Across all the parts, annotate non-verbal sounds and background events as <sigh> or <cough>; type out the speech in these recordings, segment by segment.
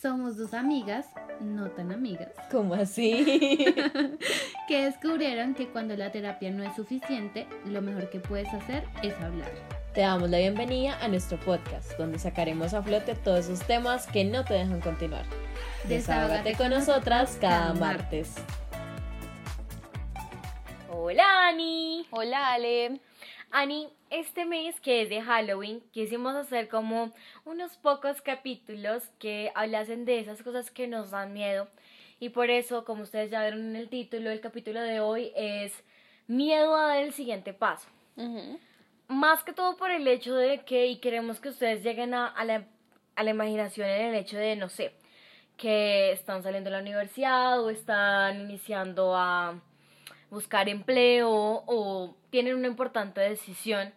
Somos dos amigas, no tan amigas, ¿Cómo así? <laughs> que descubrieron que cuando la terapia no es suficiente, lo mejor que puedes hacer es hablar. Te damos la bienvenida a nuestro podcast, donde sacaremos a flote todos esos temas que no te dejan continuar. Desahógate con nosotras cada martes. Hola Ani. Hola Ale. Ani, este mes que es de Halloween, quisimos hacer como unos pocos capítulos que hablasen de esas cosas que nos dan miedo. Y por eso, como ustedes ya vieron en el título, el capítulo de hoy es Miedo a dar el siguiente paso. Más que todo por el hecho de que, y queremos que ustedes lleguen a, a la, a la imaginación en el hecho de, no sé, que están saliendo de la universidad o están iniciando a buscar empleo o tienen una importante decisión.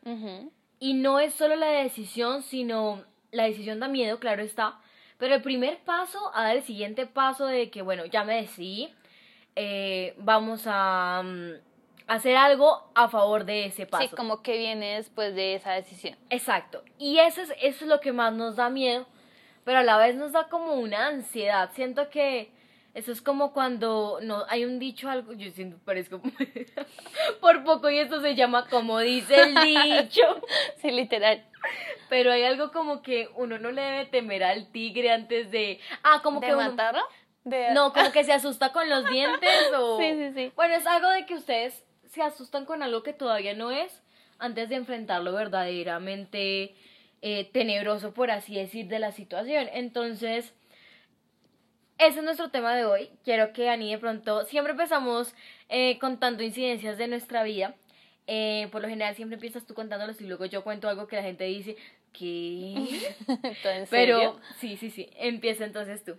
Y no es solo la decisión, sino la decisión da miedo, claro está. Pero el primer paso a dar el siguiente paso de que, bueno, ya me decidí, eh, vamos a mm, hacer algo a favor de ese paso. Sí, como que viene después de esa decisión. Exacto. Y eso es, eso es lo que más nos da miedo, pero a la vez nos da como una ansiedad. Siento que eso es como cuando no hay un dicho algo, yo siento parezco <laughs> por poco y esto se llama como dice el dicho. <laughs> Sí, literal. Pero hay algo como que uno no le debe temer al tigre antes de ah, como ¿De que uno- matarlo? De... no, como <laughs> que se asusta con los dientes o Sí, sí, sí. Bueno, es algo de que ustedes se asustan con algo que todavía no es antes de enfrentarlo verdaderamente eh, tenebroso, por así decir, de la situación. Entonces, ese es nuestro tema de hoy. Quiero que Ani de pronto, siempre empezamos eh, contando incidencias de nuestra vida. Eh, por lo general siempre empiezas tú contándolos y luego yo cuento algo que la gente dice, ¿qué? <laughs> ¿Todo en serio? Pero sí, sí, sí. Empieza entonces tú.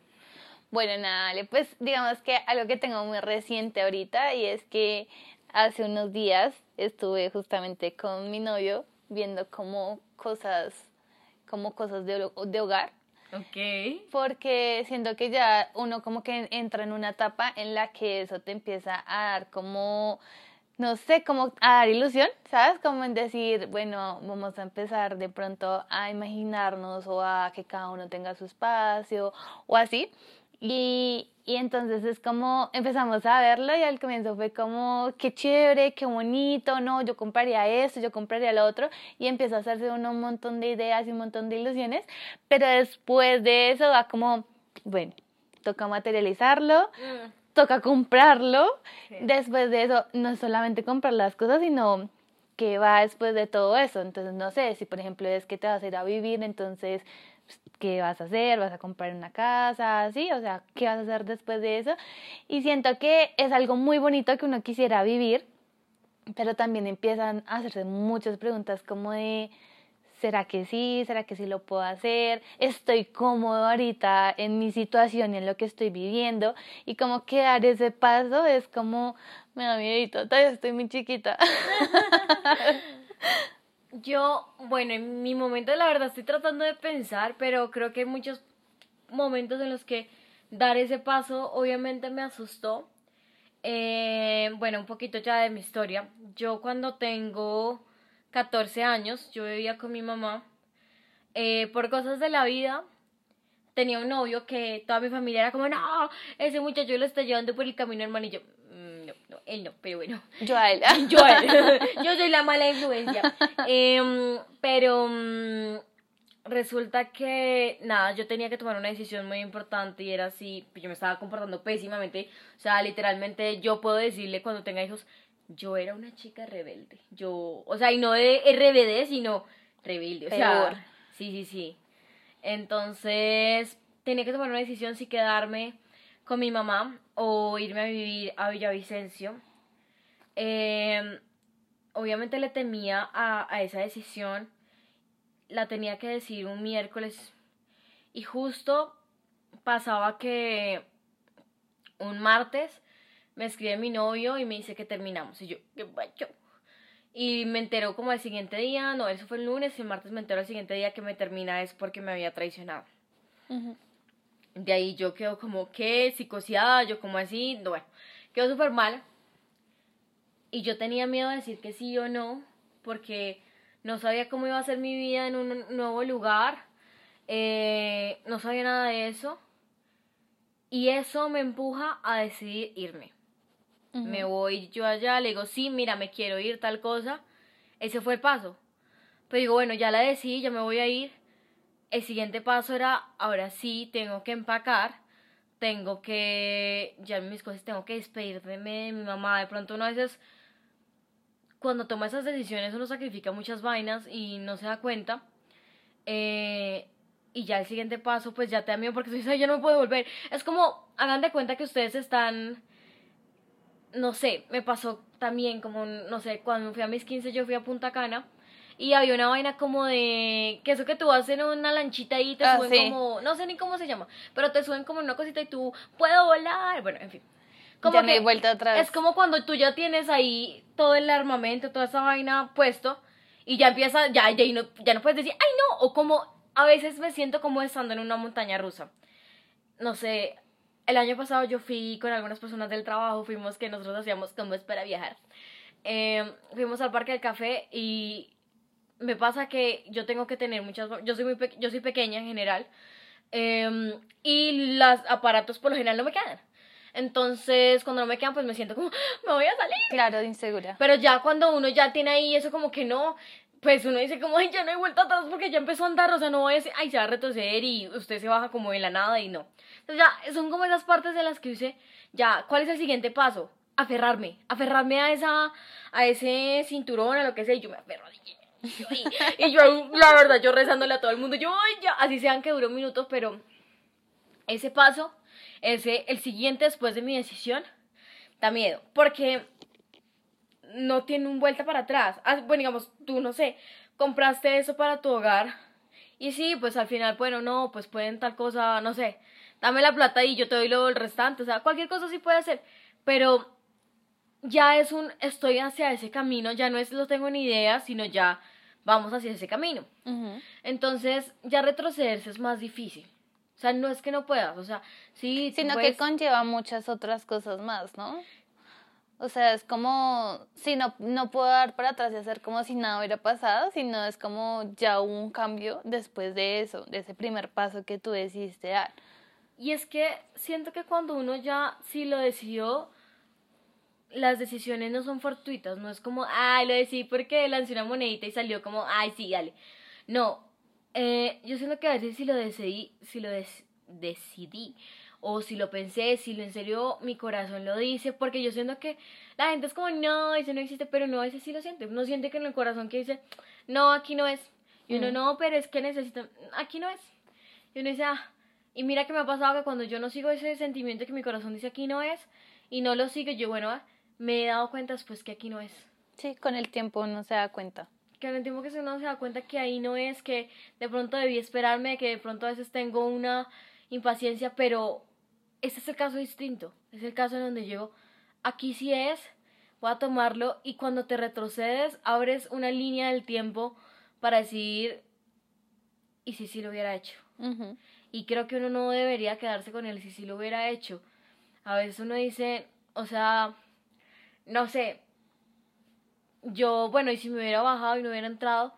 Bueno, nada, pues digamos que algo que tengo muy reciente ahorita y es que hace unos días estuve justamente con mi novio viendo como cosas, como cosas de, de hogar, Ok. porque siento que ya uno como que entra en una etapa en la que eso te empieza a dar como, no sé, como a dar ilusión, ¿sabes? Como en decir, bueno, vamos a empezar de pronto a imaginarnos o a que cada uno tenga su espacio o así. Y, y entonces es como empezamos a verlo y al comienzo fue como, qué chévere, qué bonito, no, yo compraría esto, yo compraría lo otro y empieza a hacerse uno un montón de ideas y un montón de ilusiones, pero después de eso va como, bueno, toca materializarlo, toca comprarlo, Sí. después de eso no solamente comprar las cosas, sino que va después de todo eso, entonces no sé, si por ejemplo es que te vas a ir a vivir, entonces ¿qué vas a hacer? ¿Vas a comprar una casa? ¿Sí? O sea, ¿qué vas a hacer después de eso? Y siento que es algo muy bonito que uno quisiera vivir, pero también empiezan a hacerse muchas preguntas como de, ¿será que sí? ¿Será que sí lo puedo hacer? ¿Estoy cómodo ahorita en mi situación y en lo que estoy viviendo? Y como que dar ese paso es como, me da miedito, todavía estoy muy chiquita. <laughs> Yo, bueno, en mi momento la verdad estoy tratando de pensar, pero creo que hay muchos momentos en los que dar ese paso obviamente me asustó. Eh, bueno, un poquito ya de mi historia. Yo cuando tengo 14 años, yo vivía con mi mamá. Eh, por cosas de la vida, tenía un novio que toda mi familia era como, no, ese muchacho lo está llevando por el camino hermano. Y yo, "Mm, no, él no, pero bueno. Yo a él. <laughs> Yo, <laughs> yo soy la mala influencia. Em, pero mm, resulta que, nada, yo tenía que tomar una decisión muy importante y era así, yo me estaba comportando pésimamente. O sea, literalmente yo puedo decirle cuando tenga hijos, yo era una chica rebelde. Yo, o sea, y no de RBD, sino rebelde. O Peor. sea, sí, sí, sí. Entonces, tenía que tomar una decisión si quedarme con mi mamá o irme a vivir a Villavicencio. Eh, obviamente le temía a, a esa decisión. La tenía que decir un miércoles. Y justo pasaba que un martes me escribe mi novio y me dice que terminamos. Y yo, ¿qué guacho? Y me enteró como el siguiente día, no, eso fue el lunes, y el martes me enteró el siguiente día que me termina es porque me había traicionado. De ahí yo quedo como, ¿qué? Psicoseada, yo como así, no, bueno, quedo súper mal. Y yo tenía miedo de decir que sí o no, porque no sabía cómo iba a ser mi vida en un nuevo lugar, eh, no sabía nada de eso. Y eso me empuja a decidir irme. Me voy yo allá, le digo, sí, mira, me quiero ir, tal cosa. Ese fue el paso. Pero digo, bueno, ya la decidí, ya me voy a ir. El siguiente paso era, ahora sí, tengo que empacar, tengo que, ya mis cosas, tengo que despedirme de mi mamá. De pronto uno a veces, cuando toma esas decisiones, uno sacrifica muchas vainas y no se da cuenta. Eh, y ya el siguiente paso, pues ya te da miedo porque tú dices, ya no puedo volver. Es como, hagan de cuenta que ustedes están, no sé, me pasó también como, no sé, cuando fui a mis 15 yo fui a Punta Cana y había una vaina como de, que eso que tú vas en una lanchita y te Ah, suben sí. como, no sé ni cómo se llama, pero te suben como en una cosita y tú, puedo volar, bueno, en fin. Como Ya me que di vuelta otra vez. Es como cuando tú ya tienes ahí todo el armamento, toda esa vaina puesto y ya empieza, ya, ya, no, ya no puedes decir, ay no, o como a veces me siento como estando en una montaña rusa. No sé, el año pasado yo fui con algunas personas del trabajo, fuimos que nosotros hacíamos como es para viajar. Eh, fuimos al parque del café y me pasa que yo tengo que tener muchas, yo soy muy pe- yo soy pequeña en general eh, y los aparatos por lo general no me quedan. Entonces, cuando no me quedan, pues me siento como, me voy a salir. Claro, insegura. Pero ya cuando uno ya tiene ahí eso como que no, pues uno dice como, ay, ya no hay vuelta atrás porque ya empezó a andar, o sea, no voy a decir, ay, se va a retroceder y usted se baja como de la nada y no. Entonces ya son como esas partes de las que dice, ya, ¿cuál es el siguiente paso? Aferrarme, aferrarme a esa, a ese cinturón, a lo que sea, y yo me aferro y yo, la verdad, yo rezándole a todo el mundo, yo, ya, así sean que duró minutos, pero ese paso, ese, el siguiente después de mi decisión, da miedo, porque no tiene un vuelta para atrás. Ah, Bueno, digamos, tú, no sé, compraste eso para tu hogar y sí, pues al final, bueno, no, pues pueden tal cosa, no sé, dame la plata y yo te doy lo el restante, o sea, cualquier cosa sí puede hacer, pero ya es un, estoy hacia ese camino, ya no es lo tengo ni idea, sino ya vamos hacia ese camino. Entonces, ya retrocederse es más difícil. O sea, no es que no puedas, o sea, sí, Sino que conlleva muchas otras cosas más, ¿no? O sea, es como, sí, no, no puedo dar para atrás y hacer como si nada hubiera pasado, sino es como ya hubo un cambio después de eso, de ese primer paso que tú decidiste dar. Y es que siento que cuando uno ya sí lo decidió, las decisiones no son fortuitas, no es como, ay, lo decidí porque lancé una monedita y salió como, ay, sí, dale. No, eh, yo siento que a veces si lo decidí, si lo decidí, o si lo pensé, si lo en serio mi corazón lo dice, porque yo siento que la gente es como, no, eso no existe, pero no, a veces sí lo siente. Uno siente que en el corazón que dice, no, aquí no es. Y uno, Mm. no, pero es que necesito, aquí no es. Y uno dice, ah, y mira que me ha pasado que cuando yo no sigo ese sentimiento que mi corazón dice aquí no es, y no lo sigo, yo, bueno, ah, me he dado cuenta después que aquí no es. Sí, con el tiempo uno se da cuenta. Que en el tiempo que uno se da cuenta que ahí no es, que de pronto debí esperarme, que de pronto a veces tengo una impaciencia, pero este es el caso distinto. Es el caso en donde yo, aquí sí es, voy a tomarlo, y cuando te retrocedes, abres una línea del tiempo para decir, y si sí lo hubiera hecho. Y creo que uno no debería quedarse con él si sí lo hubiera hecho. A veces uno dice, o sea, no sé, yo, bueno, y si me hubiera bajado y no hubiera entrado,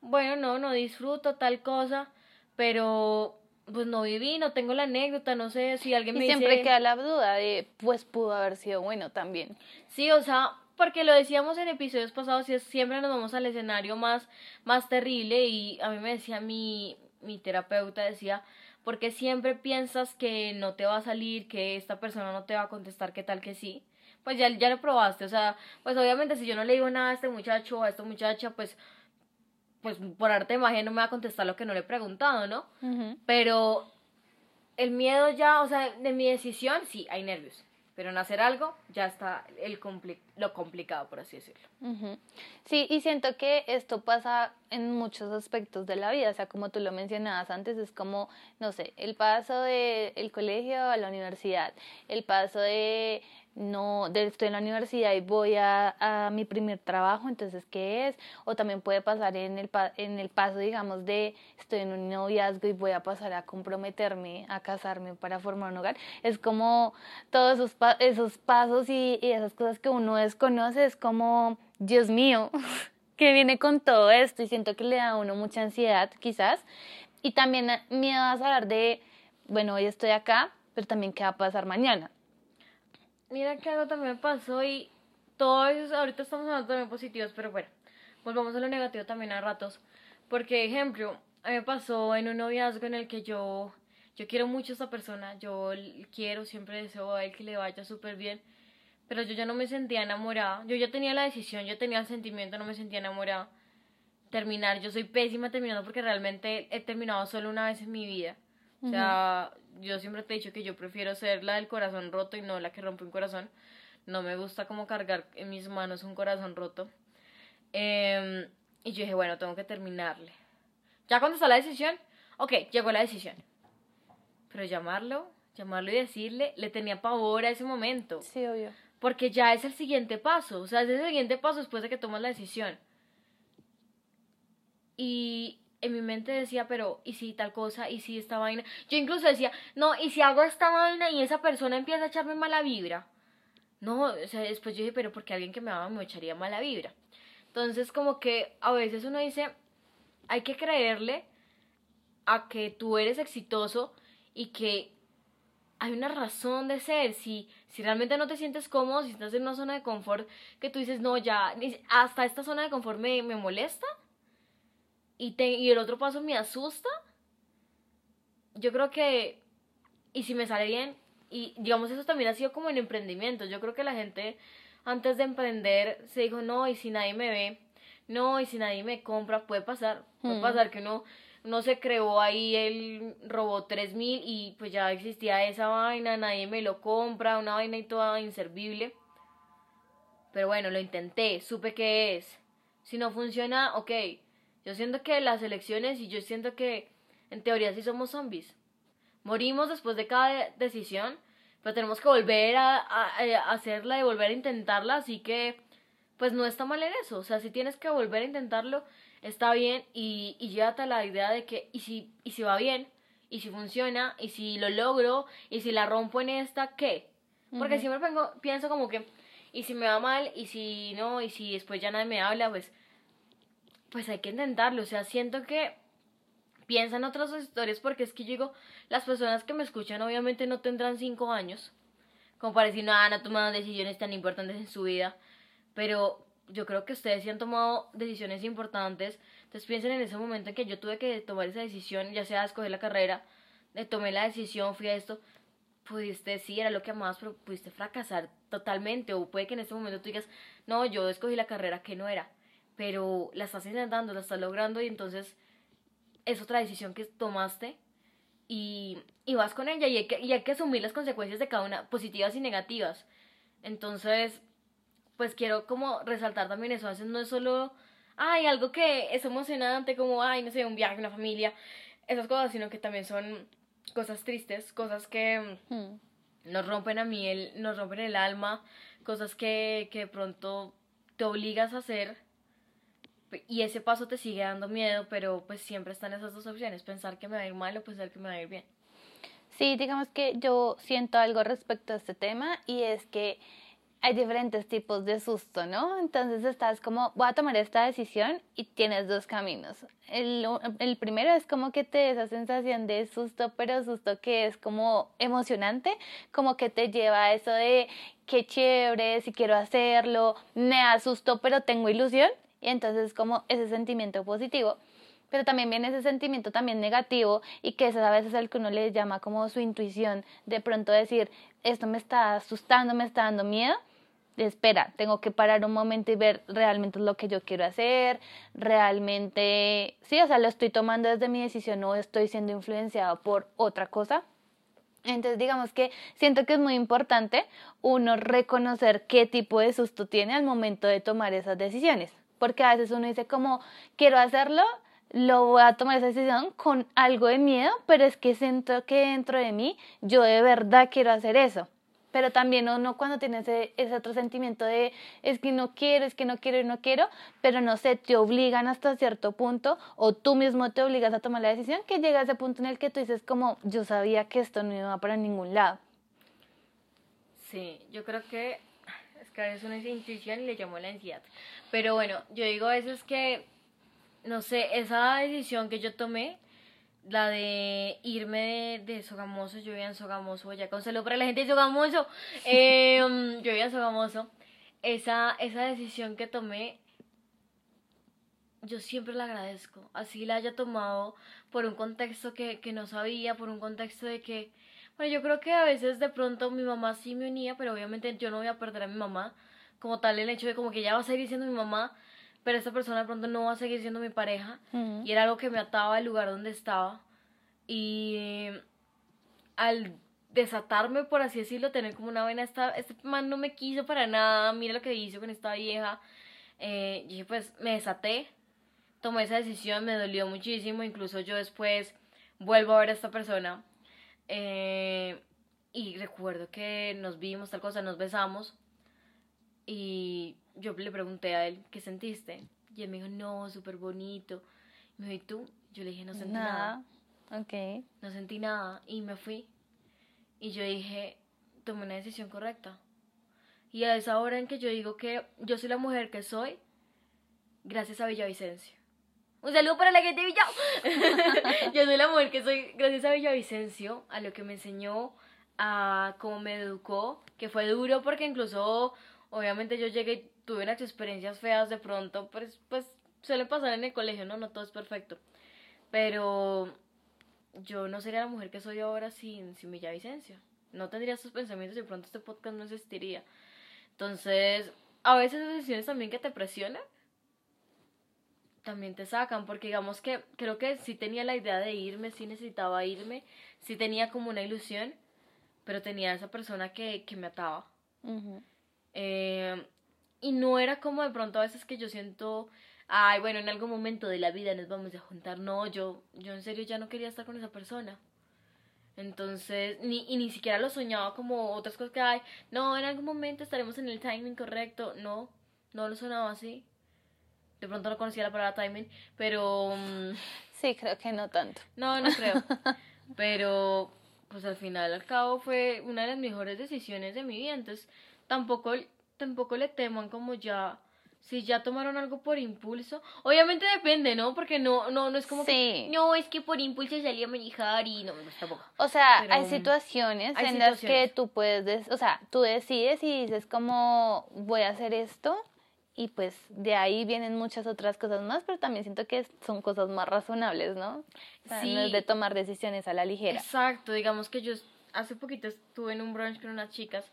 bueno, no, no disfruto tal cosa, pero pues no viví, no tengo la anécdota, no sé si alguien Y me siempre dice... queda la duda de, pues pudo haber sido bueno también. Sí, o sea, porque lo decíamos en episodios pasados, y es, siempre nos vamos al escenario más, más terrible y a mí me decía mi, mi terapeuta, decía, porque siempre piensas que no te va a salir, que esta persona no te va a contestar, que tal que sí. Pues ya, ya lo probaste, o sea, pues obviamente si yo no le digo nada a este muchacho o a esta muchacha, pues, pues por arte de magia no me va a contestar lo que no le he preguntado, ¿no? Pero el miedo ya, o sea, de mi decisión, sí, hay nervios. Pero en hacer algo ya está el compli- lo complicado, por así decirlo. Sí, y siento que esto pasa en muchos aspectos de la vida, o sea, como tú lo mencionabas antes, es como, no sé, el paso del colegio a la universidad, el paso de, no, de estoy en la universidad y voy a, a mi primer trabajo, entonces, ¿qué es? O también puede pasar en el, pa- en el paso, digamos, de estoy en un noviazgo y voy a pasar a comprometerme, a casarme para formar un hogar. Es como todos esos, esos pasos y, y esas cosas que uno desconoce, es como, Dios mío, <laughs> que viene con todo esto y siento que le da a uno mucha ansiedad quizás. Y también eh, miedo a saber de, bueno, hoy estoy acá, pero también qué va a pasar mañana. Mira que algo también me pasó y todo eso, ahorita estamos hablando también positivos, pero bueno, volvamos a lo negativo también a ratos. Porque, ejemplo, a mí me pasó en un noviazgo en el que yo, yo quiero mucho a esta persona, yo quiero, siempre deseo a él que le vaya súper bien, pero yo ya no me sentía enamorada, yo ya tenía la decisión, yo tenía el sentimiento, no me sentía enamorada. Terminar, yo soy pésima terminando porque realmente he terminado solo una vez en mi vida. O sea, yo siempre te he dicho que yo prefiero ser la del corazón roto y no la que rompe un corazón. No me gusta como cargar en mis manos un corazón roto. Eh, y yo dije, bueno, tengo que terminarle. Ya cuando está la decisión, ok, llegó la decisión. Pero llamarlo, llamarlo y decirle, le tenía pavor a ese momento. Sí, obvio. Porque ya es el siguiente paso. O sea, es el siguiente paso después de que tomas la decisión. Y en mi mente decía, pero, ¿y si tal cosa? ¿Y si esta vaina? Yo incluso decía, no, ¿y si hago esta vaina y esa persona empieza a echarme mala vibra? No, o sea, después yo dije, pero porque alguien que me ama me echaría mala vibra. Entonces, como que a veces uno dice, hay que creerle a que tú eres exitoso y que hay una razón de ser. Si, si realmente no te sientes cómodo, si estás en una zona de confort que tú dices, no, ya, hasta esta zona de confort me, me molesta y, te, y el otro paso me asusta, yo creo que, y si me sale bien, y digamos eso también ha sido como en emprendimiento, yo creo que la gente antes de emprender se dijo, no, y si nadie me ve, no, y si nadie me compra, puede pasar, puede pasar que uno, no se creó ahí el robot 3000 y pues ya existía esa vaina, nadie me lo compra, una vaina y toda inservible. Pero bueno, lo intenté, supe qué es. Si no funciona, ok, yo siento que las elecciones y yo siento que en teoría sí somos zombies. Morimos después de cada decisión, pero tenemos que volver a, hacerla y volver a intentarla, así que pues no está mal en eso. O sea, si tienes que volver a intentarlo, está bien y, y llévate a la idea de que, y si, y si va bien, y si funciona, y si lo logro, y si la rompo en esta, ¿qué? Porque siempre pienso como que, y si me va mal, y si no, y si después ya nadie me habla, pues pues hay que intentarlo. O sea, siento que piensan otras historias porque es que yo digo, las personas que me escuchan obviamente no tendrán cinco años, como para decir, no, tomado decisiones tan importantes en su vida, pero yo creo que ustedes sí han tomado decisiones importantes, entonces piensen en ese momento en que yo tuve que tomar esa decisión, ya sea escoger la carrera, de tomé la decisión, fui a esto, pudiste, sí, era lo que amabas, pero pudiste fracasar totalmente, o puede que en ese momento tú digas, no, yo escogí la carrera que no era, pero la estás intentando, la estás logrando y entonces es otra decisión que tomaste y, y vas con ella y hay, que, y hay que asumir las consecuencias de cada una, positivas y negativas. Entonces, pues quiero como resaltar también eso, a veces no es solo, ay, algo que es emocionante como, ay, no sé, un viaje, una familia, esas cosas, sino que también son cosas tristes, cosas que hmm. nos rompen a mí, el, nos rompen el alma, cosas que, que de pronto te obligas a hacer y ese paso te sigue dando miedo, pero pues siempre están esas dos opciones, pensar que me va a ir mal o pensar que me va a ir bien. Sí, digamos que yo siento algo respecto a este tema y es que hay diferentes tipos de susto, ¿no? Entonces estás como, voy a tomar esta decisión y tienes dos caminos. El, el primero es como que te esa sensación de susto, pero susto que es como emocionante, como que te lleva a eso de qué chévere, si quiero hacerlo, me asusto, pero tengo ilusión y entonces como ese sentimiento positivo. Pero también viene ese sentimiento también negativo y que ese a veces es el que uno le llama como su intuición, de pronto decir, esto me está asustando, me está dando miedo. Espera, tengo que parar un momento y ver realmente lo que yo quiero hacer, realmente, sí, o sea, lo estoy tomando desde mi decisión, no estoy siendo influenciado por otra cosa. Entonces, digamos que siento que es muy importante uno reconocer qué tipo de susto tiene al momento de tomar esas decisiones porque a veces uno dice como, quiero hacerlo, lo voy a tomar esa decisión con algo de miedo, pero es que siento que dentro de mí yo de verdad quiero hacer eso. Pero también uno cuando tiene ese, otro sentimiento de es que no quiero, es que no quiero y no quiero, pero no sé, te obligan hasta cierto punto o tú mismo te obligas a tomar la decisión que llega a ese punto en el que tú dices como yo sabía que esto no iba para ningún lado. Sí, yo creo que es una intuición y le llamó la ansiedad. Pero bueno, yo digo a veces que, no sé, esa decisión que yo tomé la de irme de, de Sogamoso, yo vivía en Sogamoso, ya con para la gente de Sogamoso, <laughs> em, yo vivía en Sogamoso, esa, esa decisión que tomé, yo siempre la agradezco, así la haya tomado por un contexto que, que no sabía, por un contexto de que, bueno, yo creo que a veces de pronto mi mamá sí me unía, pero obviamente yo no voy a perder a mi mamá, como tal el hecho de como que ya va a seguir siendo mi mamá, pero esta persona de pronto no va a seguir siendo mi pareja, y era algo que me ataba al lugar donde estaba, y al desatarme, por así decirlo, tener como una vena, esta, este man no me quiso para nada, mira lo que hizo con esta vieja, eh, y pues me desaté, tomé esa decisión, me dolió muchísimo, incluso yo después vuelvo a ver a esta persona. Eh, y recuerdo que nos vimos, tal cosa, nos besamos. Y yo le pregunté a él, ¿qué sentiste? Y él me dijo, no, súper bonito. me dijo, ¿y tú? Yo le dije, no sentí nada. nada. Ok. No sentí nada y me fui. Y yo dije, tomé una decisión correcta. Y a esa hora en que yo digo que yo soy la mujer que soy, gracias a Villavicencio. Un saludo para la gente de Villa. <laughs> yo soy la mujer que soy gracias a Villavicencio, a lo que me enseñó, a cómo me educó, que fue duro porque incluso, obviamente yo llegué y tuve unas experiencias feas de pronto, pues, pues suele pasar en el colegio, ¿no? No todo es perfecto. Pero yo no sería la mujer que soy ahora sin, sin Villavicencio. No tendría esos pensamientos y de pronto este podcast no existiría. Entonces, a veces esas decisiones también que te presionan, también te sacan, porque digamos que creo que sí tenía la idea de irme, sí necesitaba irme, sí tenía como una ilusión, pero tenía esa persona que, que me ataba. Eh, y no era como de pronto a veces que yo siento, ay, bueno, en algún momento de la vida nos vamos a juntar. No, yo, yo en serio ya no quería estar con esa persona. Entonces, ni, y ni siquiera lo soñaba como otras cosas que hay. No, en algún momento estaremos en el timing correcto. No, no lo sonaba así. De pronto no conocía la palabra timing, pero... Mm, sí, creo que no tanto. No, no creo. pero, pues al final, al cabo, fue una de las mejores decisiones de mi vida. Entonces, tampoco, tampoco le teman como ya... Si ya tomaron algo por impulso, obviamente depende, ¿no? Porque no, no, no es como que, no, es que por impulso salí a manejar y no, no tampoco. O sea, hay situaciones en las que tú puedes, o sea, tú decides y dices como, voy a hacer esto y pues de ahí vienen muchas otras cosas más, pero también siento que son cosas más razonables, ¿no? sí. No es de tomar decisiones a la ligera. Exacto, digamos que yo hace poquito estuve en un brunch con unas chicas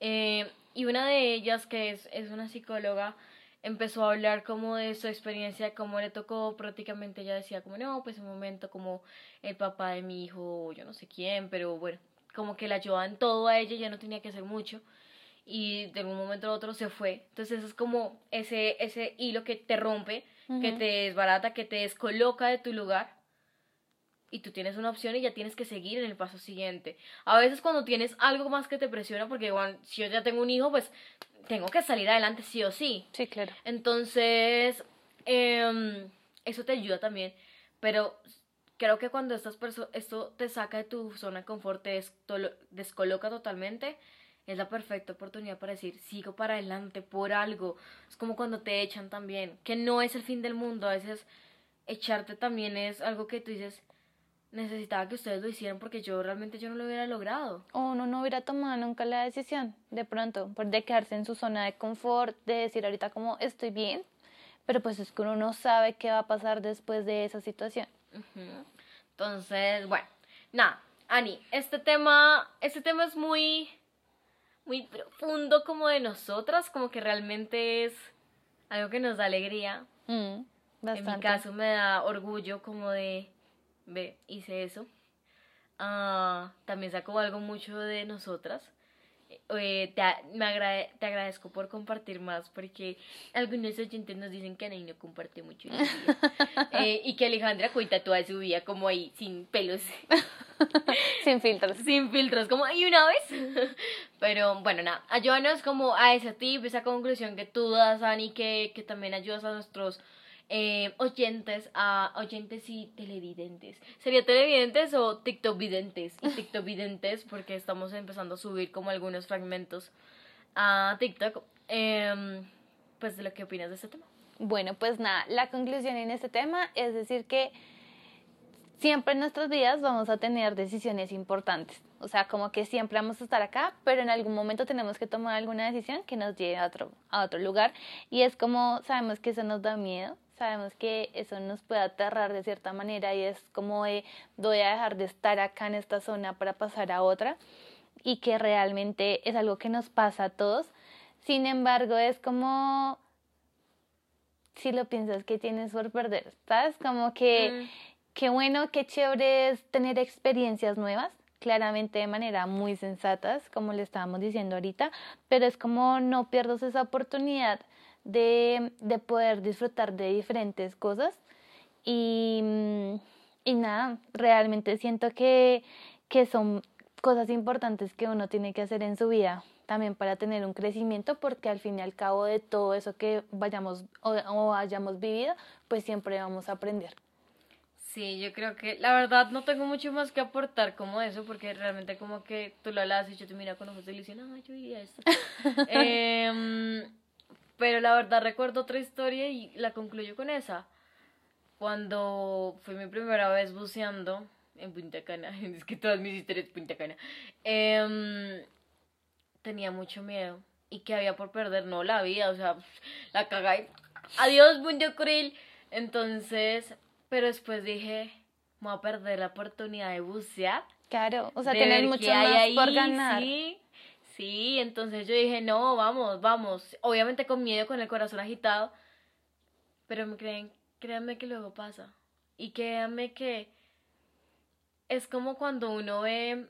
eh, y una de ellas, que es, es una psicóloga, empezó a hablar como de su experiencia, cómo le tocó prácticamente, ella decía como, no, pues un momento como el papá de mi hijo, yo no sé quién, pero bueno, como que la ayudaban todo a ella, ya no tenía que hacer mucho y de un momento a otro se fue. Entonces es como ese, ese hilo que te rompe, que te desbarata, que te descoloca de tu lugar y tú tienes una opción y ya tienes que seguir en el paso siguiente. A veces cuando tienes algo más que te presiona, porque bueno, si yo ya tengo un hijo, pues tengo que salir adelante sí o sí. Sí, claro. Entonces, em, eso te ayuda también, pero creo que cuando estas esto te saca de tu zona de confort, te descoloca totalmente, es la perfecta oportunidad para decir, sigo para adelante por algo. Es como cuando te echan también, que no es el fin del mundo, a veces echarte también es algo que tú dices, necesitaba que ustedes lo hicieran porque yo realmente yo no lo hubiera logrado. O uno no hubiera tomado nunca la decisión, de pronto, por de quedarse en su zona de confort, de decir ahorita como estoy bien, pero pues es que uno no sabe qué va a pasar después de esa situación. Entonces, bueno, nada, Ani, este tema, este tema es muy muy profundo como de nosotras, como que realmente es algo que nos da alegría. Mm, en mi caso me da orgullo como de, ve, hice eso. Uh, también saco algo mucho de nosotras. Eh, te, me te agradezco por compartir más porque algunos oyentes nos dicen que Anaí no comparte mucho <laughs> eh, y que Alejandra cuenta toda su vida como ahí sin pelos <laughs> sin filtros sin filtros como ahí una vez <laughs> pero bueno nada ayúdanos como a ese tip esa conclusión que tú das Ani que, que también ayudas a nuestros eh, oyentes a oyentes y televidentes. ¿Sería televidentes o TikTok videntes? Y <laughs> TikTok videntes porque estamos empezando a subir como algunos fragmentos a TikTok. Eh, pues de lo que opinas de este tema. Bueno, pues nada, la conclusión en este tema es decir que siempre en nuestras vidas vamos a tener decisiones importantes. O sea, como que siempre vamos a estar acá, pero en algún momento tenemos que tomar alguna decisión que nos lleve a otro, a otro lugar. Y es como, sabemos que eso nos da miedo, sabemos que eso nos puede aterrar de cierta manera y es como de, voy a dejar de estar acá en esta zona para pasar a otra y que realmente es algo que nos pasa a todos. Sin embargo, es como, si lo piensas, que tienes por perder, ¿sabes? Como que, Mm. qué bueno, qué chévere es tener experiencias nuevas, claramente de manera muy sensatas, como le estábamos diciendo ahorita, pero es como no pierdas esa oportunidad de, de poder disfrutar de diferentes cosas y, y nada, realmente siento que, que son cosas importantes que uno tiene que hacer en su vida también para tener un crecimiento porque al fin y al cabo de todo eso que vayamos o, o hayamos vivido pues siempre vamos a aprender Sí, yo creo que la verdad no tengo mucho más que aportar como eso, porque realmente como que tú lo hablas y yo te miro con ojos de ilusión, ah, yo diría esto. <laughs> Em, pero la verdad recuerdo otra historia y la concluyo con esa. Cuando fue mi primera vez buceando en Punta Cana, <laughs> es que todas mis historias de Punta Cana, em, tenía mucho miedo. ¿Y que había por perder? No, la vida, o sea, la cagué. Adiós, Punta Cruel. Entonces, pero después dije, me voy a perder la oportunidad de bucear. claro o sea tener mucho más ahí, por ganar Sí, sí, entonces yo dije, no, vamos, vamos. Obviamente con miedo, con el corazón agitado. Pero creen, créanme que luego pasa. Y créanme que es como cuando uno ve.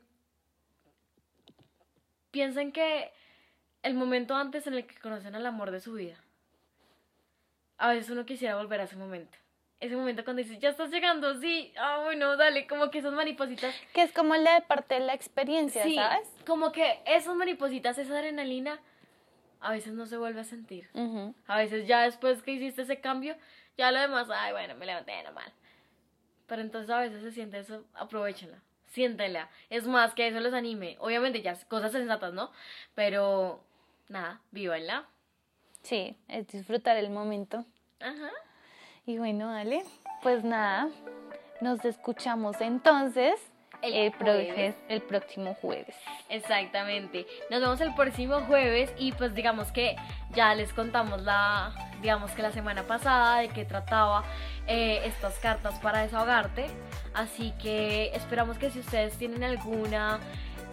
Piensen que el momento antes en el que conocen al amor de su vida. A veces uno quisiera volver a ese momento. Ese momento cuando dices, ya estás llegando, sí, ah, bueno, dale, como que esas maripositas que es como la parte de la experiencia Sí, sabes como que esas maripositas, esa adrenalina, a veces no se vuelve a sentir. Ujú. A veces ya después que hiciste ese cambio, ya lo demás, ay, bueno, me levanté normal. Pero entonces a veces se siente eso, aprovechenla, siéntenla. Es más, que eso los anime. Obviamente ya, cosas sensatas, ¿no? Pero, nada, vívanla. sí es disfrutar el momento Ajá. Y bueno, dale, pues nada, nos escuchamos entonces El el, jueves. el próximo jueves. Exactamente. Nos vemos el próximo jueves y pues digamos que ya les contamos la, digamos que la semana pasada de qué trataba eh, estas cartas para desahogarte. Así que esperamos que si ustedes tienen alguna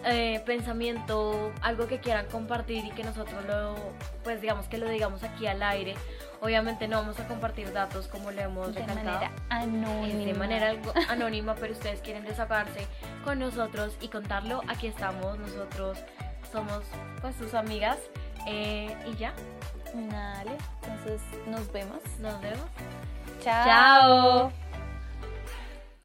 eh, pensamiento, algo que quieran compartir y que nosotros lo, pues digamos que lo digamos aquí al aire. Obviamente no vamos a compartir datos como le hemos De recalcado. manera anónima. De manera algo anónima, pero ustedes quieren desahogarse con nosotros y contarlo, aquí estamos, nosotros somos pues sus amigas eh, y ya, Dale, entonces nos vemos. nos vemos. Chao. Chao.